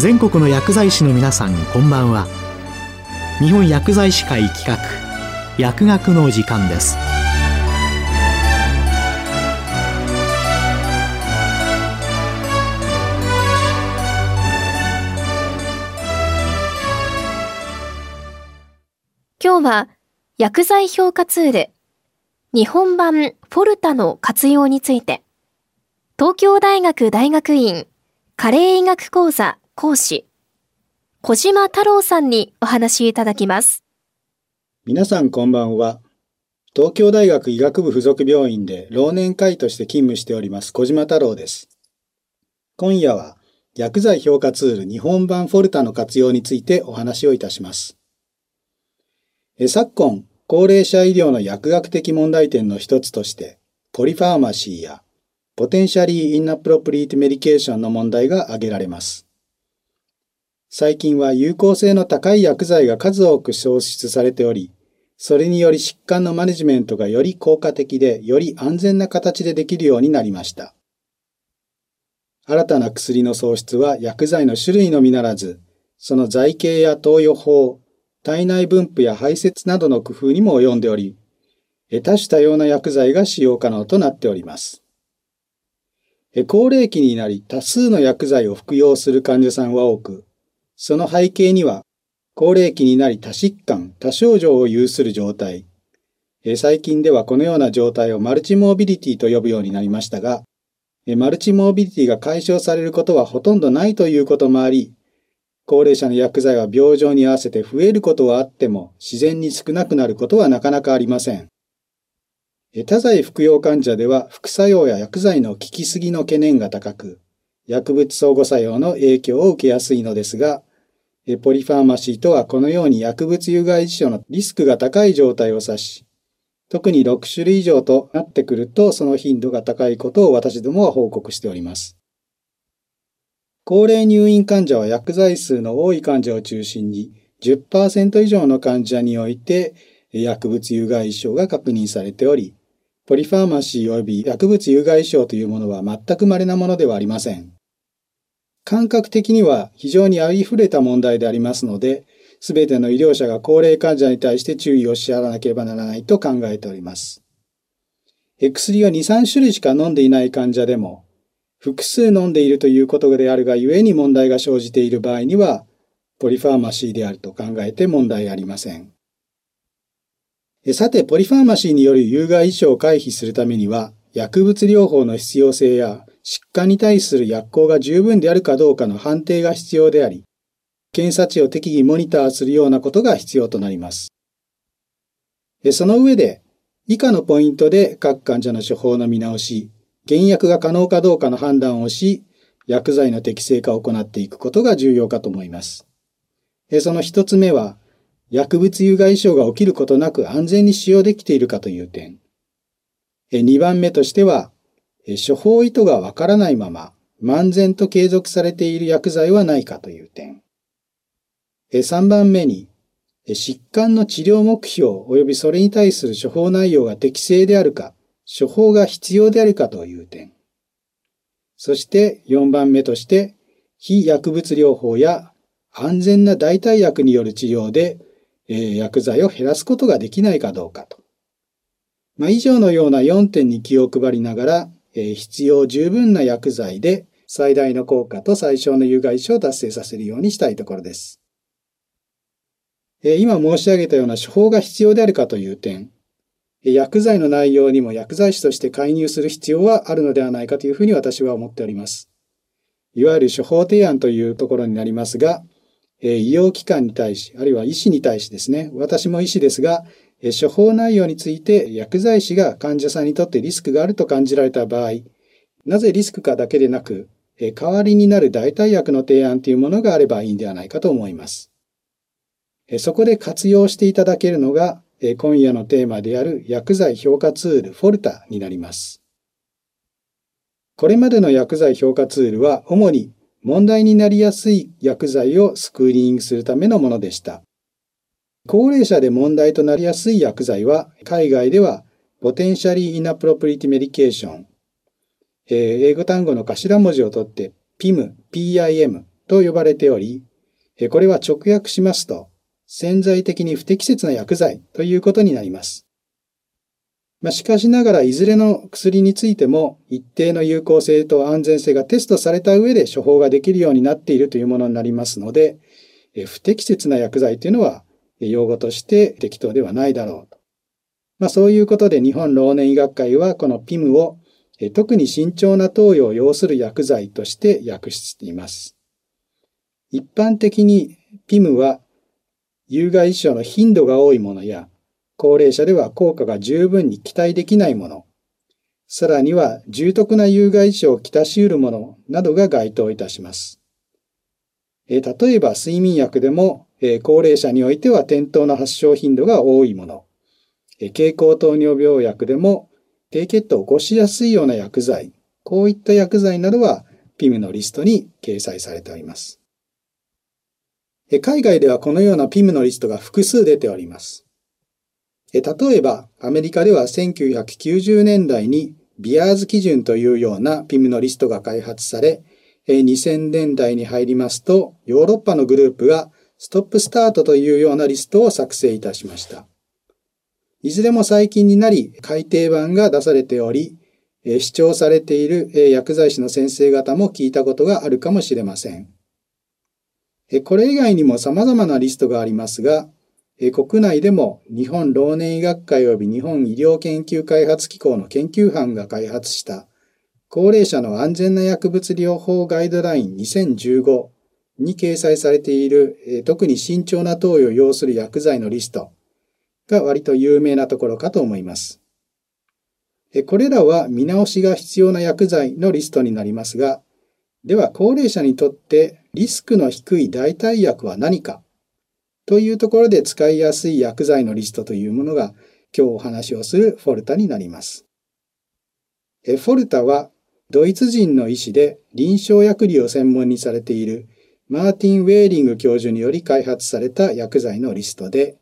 全国の薬剤師の皆さんこんばんは。日本薬剤師会企画薬学の時間です。今日は薬剤評価ツール日本版フォルタの活用について東京大学大学院加齢医学講座講師小島太郎さんにお話しいただきます。皆さんこんばんは。東京大学医学部附属病院で老年会として勤務しております小島太郎です。今夜は薬剤評価ツール日本版フォルタの活用についてお話をいたします。え昨今、高齢者医療の薬学的問題点の一つとして、ポリファーマシーや Potentially Inappropriate Medication の問題が挙げられます。最近は有効性の高い薬剤が数多く創出されており、それにより疾患のマネジメントがより効果的で、より安全な形でできるようになりました。新たな薬の創出は薬剤の種類のみならず、その剤形や投与法、体内分布や排泄などの工夫にも及んでおり、多種多様な薬剤が使用可能となっております。高齢期になり多数の薬剤を服用する患者さんは多く、その背景には、高齢期になり多疾患、多症状を有する状態、最近ではこのような状態をマルチモービリティと呼ぶようになりましたが、マルチモービリティが解消されることはほとんどないということもあり、高齢者の薬剤は病状に合わせて増えることはあっても自然に少なくなることはなかなかありません。多剤服用患者では副作用や薬剤の効きすぎの懸念が高く、薬物相互作用の影響を受けやすいのですが、ポリファーマシーとはこのように薬物有害事象のリスクが高い状態を指し、特に6種類以上となってくるとその頻度が高いことを私どもは報告しております。高齢入院患者は薬剤数の多い患者を中心に10%以上の患者において薬物有害症が確認されており、ポリファーマシー及び薬物有害症というものは全く稀なものではありません。感覚的には非常にありふれた問題でありますので、すべての医療者が高齢患者に対して注意をし払わなければならないと考えております。薬を2、3種類しか飲んでいない患者でも、複数飲んでいるということであるがゆえに問題が生じている場合には、ポリファーマシーであると考えて問題ありません。さて、ポリファーマシーによる有害異常を回避するためには、薬物療法の必要性や疾患に対する薬効が十分であるかどうかの判定が必要であり、検査値を適宜モニターするようなことが必要となります。その上で、以下のポイントで各患者の処方の見直し、減薬が可能かどうかの判断をし、薬剤の適正化を行っていくことが重要かと思います。その一つ目は、薬物有害症が起きることなく安全に使用できているかという点。二番目としては、処方意図がわからないまま、漫然と継続されている薬剤はないかという点。三番目に、疾患の治療目標及びそれに対する処方内容が適正であるか、処方が必要であるかという点。そして4番目として、非薬物療法や安全な代替薬による治療で、えー、薬剤を減らすことができないかどうかと。まあ、以上のような4点に気を配りながら、え、必要十分な薬剤で最大の効果と最小の有害症を達成させるようにしたいところです。え、今申し上げたような処方が必要であるかという点、薬剤の内容にも薬剤師として介入する必要はあるのではないかというふうに私は思っております。いわゆる処方提案というところになりますが、医療機関に対し、あるいは医師に対しですね、私も医師ですが、処方内容について薬剤師が患者さんにとってリスクがあると感じられた場合、なぜリスクかだけでなく、代わりになる代替薬の提案というものがあればいいんではないかと思います。そこで活用していただけるのが今夜のテーマである薬剤評価ツール FORTA になります。これまでの薬剤評価ツールは主に問題になりやすい薬剤をスクリーニングするためのものでした。高齢者で問題となりやすい薬剤は海外では Potentially Inappropriate Medication、英語単語の頭文字を取って PIM、PIM、と呼ばれており、これは直訳しますと、潜在的に不適切な薬剤ということになります。まあ、しかしながらいずれの薬についても一定の有効性と安全性がテストされた上で処方ができるようになっているというものになりますので、不適切な薬剤というのは用語として適当ではないだろうと。まあ、そういうことで日本老年医学会はこの PIM を特に慎重な投与を要する薬剤として訳しています。一般的に PIM は有害異常の頻度が多いものや高齢者では効果が十分に期待できないもの、さらには重篤な有害異常をきたし得るものなどが該当いたします。え例えば睡眠薬でも、え高齢者においては転倒の発症頻度が多いもの、え経口糖尿病薬でも低血糖を起こしやすいような薬剤、こういった薬剤などは PIM のリストに掲載されております。え海外ではこのような PIM のリストが複数出ております。え例えば、アメリカでは1990年代にビアーズ基準というような PIM のリストが開発され、2000年代に入りますと、ヨーロッパのグループがストップスタートというようなリストを作成いたしました。いずれも最近になり改訂版が出されており、主張されている薬剤師の先生方も聞いたことがあるかもしれません。これ以外にも様々なリストがありますが、国内でも日本老年医学会及び日本医療研究開発機構の研究班が開発した高齢者の安全な薬物療法ガイドライン2015に掲載されている特に慎重な投与を要する薬剤のリストが割と有名なところかと思います。これらは見直しが必要な薬剤のリストになりますが、では高齢者にとってリスクの低い代替薬は何か？というところで使いやすい薬剤のリストというものが今日お話をするフォルタになります。フォルタはドイツ人の医師で臨床薬理を専門にされているマーティン・ウェーリング教授により開発された薬剤のリストで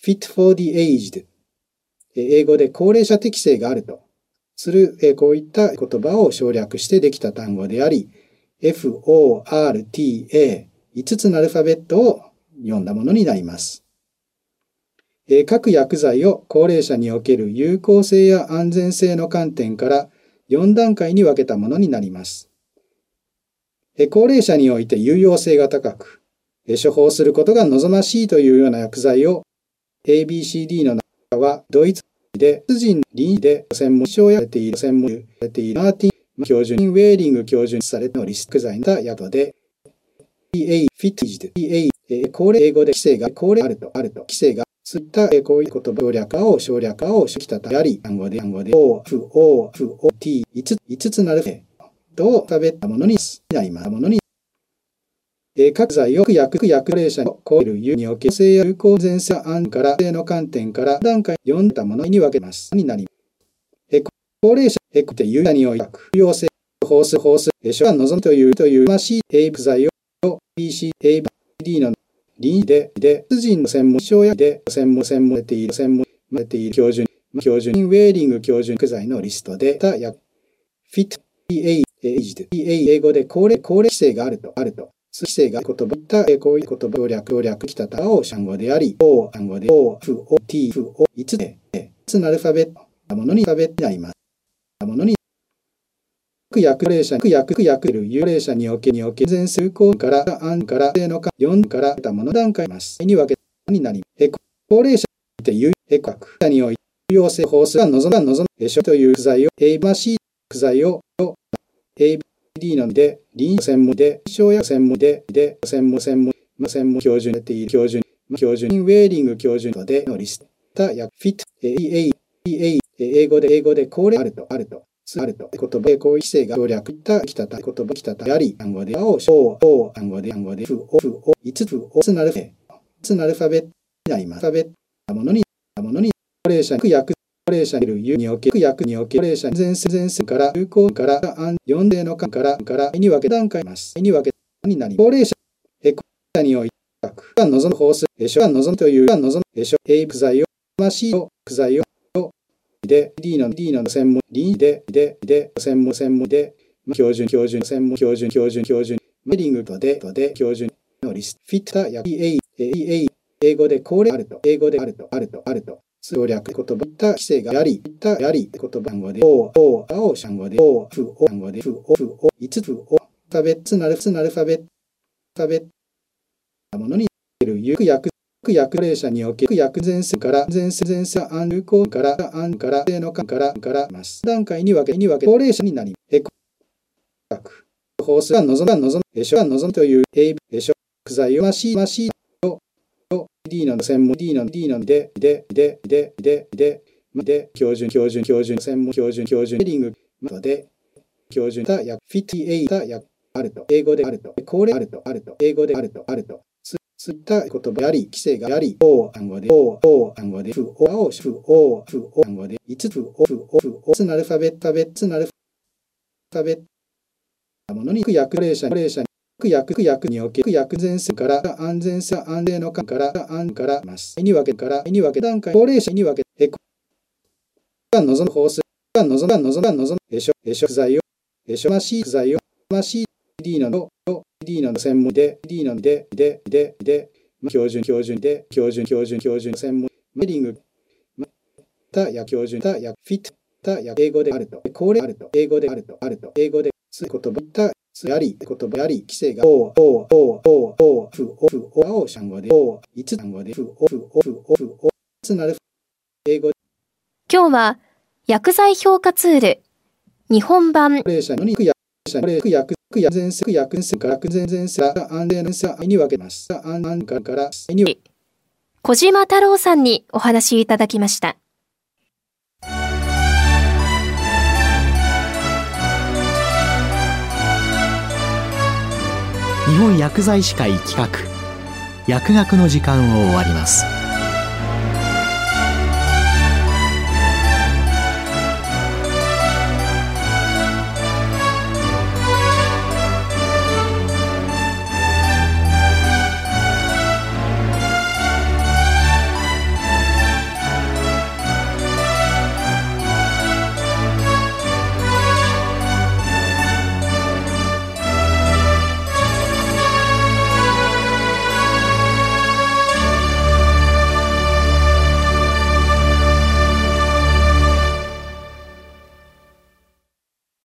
fit for the aged 英語で高齢者適性があるとするこういった言葉を省略してできた単語であり FORTA 5つのアルファベットを読んだものになります。各薬剤を高齢者における有効性や安全性の観点から4段階に分けたものになります。高齢者において有用性が高く、処方することが望ましいというような薬剤を ABCD の中はドイツで、人臨で専門書をやれている専門やれているマーティン教授に、ウェーリング教授にされたのリスク剤の薬で、EA、フィッティジで、EA、え高齢英語で規制が、高齢あると、あると、規制が、そういった、えこういう言葉、省略化を、省略化をしてきたとあり、単語で、単語で、O、F、O、F、O、T、5つ、5つなる、と食べたものになります。ものにえ各剤を薬薬齢者に超える有におけ性や有効前性案から性の観点から段階読んだものに分けます。になります。え高齢者、えって有において、陽性、放出、放出、え書が望むという、という、まし、エイプ剤を BC、A、D の臨で、で、人の専門症やで、専門、専門れている、専門、れている教授、教授ウェーリング教授薬剤のリストで、た薬、フィット、EA、エイジで、EA、英語で高齢、高齢規制があると、あると。規制が言葉た、えこういう言葉を略、略きたたを単語であり、O、単語で、O、F、O、T、F、O、5つで、5つのアルファベット、ものにアルファベットになります。ものに薬霊者、薬薬る有霊者におけにおけ全数項から案から正のか4からたもの段階ます。に分けになり、え高齢者にて有え薬において陽性法数が望む望むでしょという具材を A マシー具材を ABD なので臨床専門で小薬専門でで専門専門専門標準でている標準標準ウェーリング標準でのリストた薬フィット EA EA 英語で英語で高齢あるとあるとあると。言葉でこういう規制が省略したきたた、言葉きたたやり、単語で、お、しょう、お、単語で、単語で、ふ、お、ふ、お、いつふ、お、つなる、つなるファベットになります。アルファベットものに、ものに、高齢者に、薬、高齢者にいる有における薬における高齢者に全数全数から有効から安四例の間からからに分け段階ます。に分けになり、高齢者、え、高齢者において薬が望む法数、え、書が望むというが望む、え、書、え、具材を、ましを、具材を、で、D の D の専門、D で、で、で、専門、専門で、標準、標準、専門、標準、標準、標準、メリングとで、とで、標準のリスト、フィッターや EA、EA、英語でこれあると、英語であると、あると、あると、省略言葉、た規制がやり、たやり、言葉単語で、お、お、青、単語で、お、ふ、お、単語で、ふ、お、ふ、お、いつふ、お、ファベッツなる、つなるファベット、ファベット、ものにる、ゆく訳、薬霊者における薬前線から前線前線安流行から安から性の間からからます段階に分けに分け高齢者になりエコ学法数が望むが望むエショが望むという A エショ薬剤をましましを D なの専門 D なの D なのででででででで標準標準標準専門標準標準ヘリングまで標準た薬フィティエイた薬あると英語であると高齢あるとあると英語であるとあるとそういった言葉やり、規制があり、お暗号で、お、お暗号で、ふ、お、青、ふ、お、ふ、お暗号で、いつふ、お、ふ、お、ふ、おつなるファベット、ベッツなるファベット。ものに、薬霊者、霊者、薬、薬における薬前線から安全性、安定の間から安からます。に分けから、に分け段階、高齢者に分け、エコ。が望む法数、が望む、が望む、が望む、えしょ、えしょ、剤を、えしょましい剤を、ましい D の、D の専門で、D ので、で、で、で、標準、標準で、標準、標準、標準、専門、メリング、たや標準、たやフィット、たや英語であると、これあると、英語であると、あると、英語で、つ言葉、た、つやり、言葉やり、規制が、お、お、お、お、お、ふ、お、ふ、お、青、単語で、お、いつで、ふ、お、ふ、お、ふ、お、ふ、お、つなる、英語。今日は、薬剤評価ツール、日本版、霊者の薬薬薬薬前線から前前線安全線に分けます。安安からからに小島太郎さんにお話いただきました。本薬剤師会企画薬学の時間を終わります。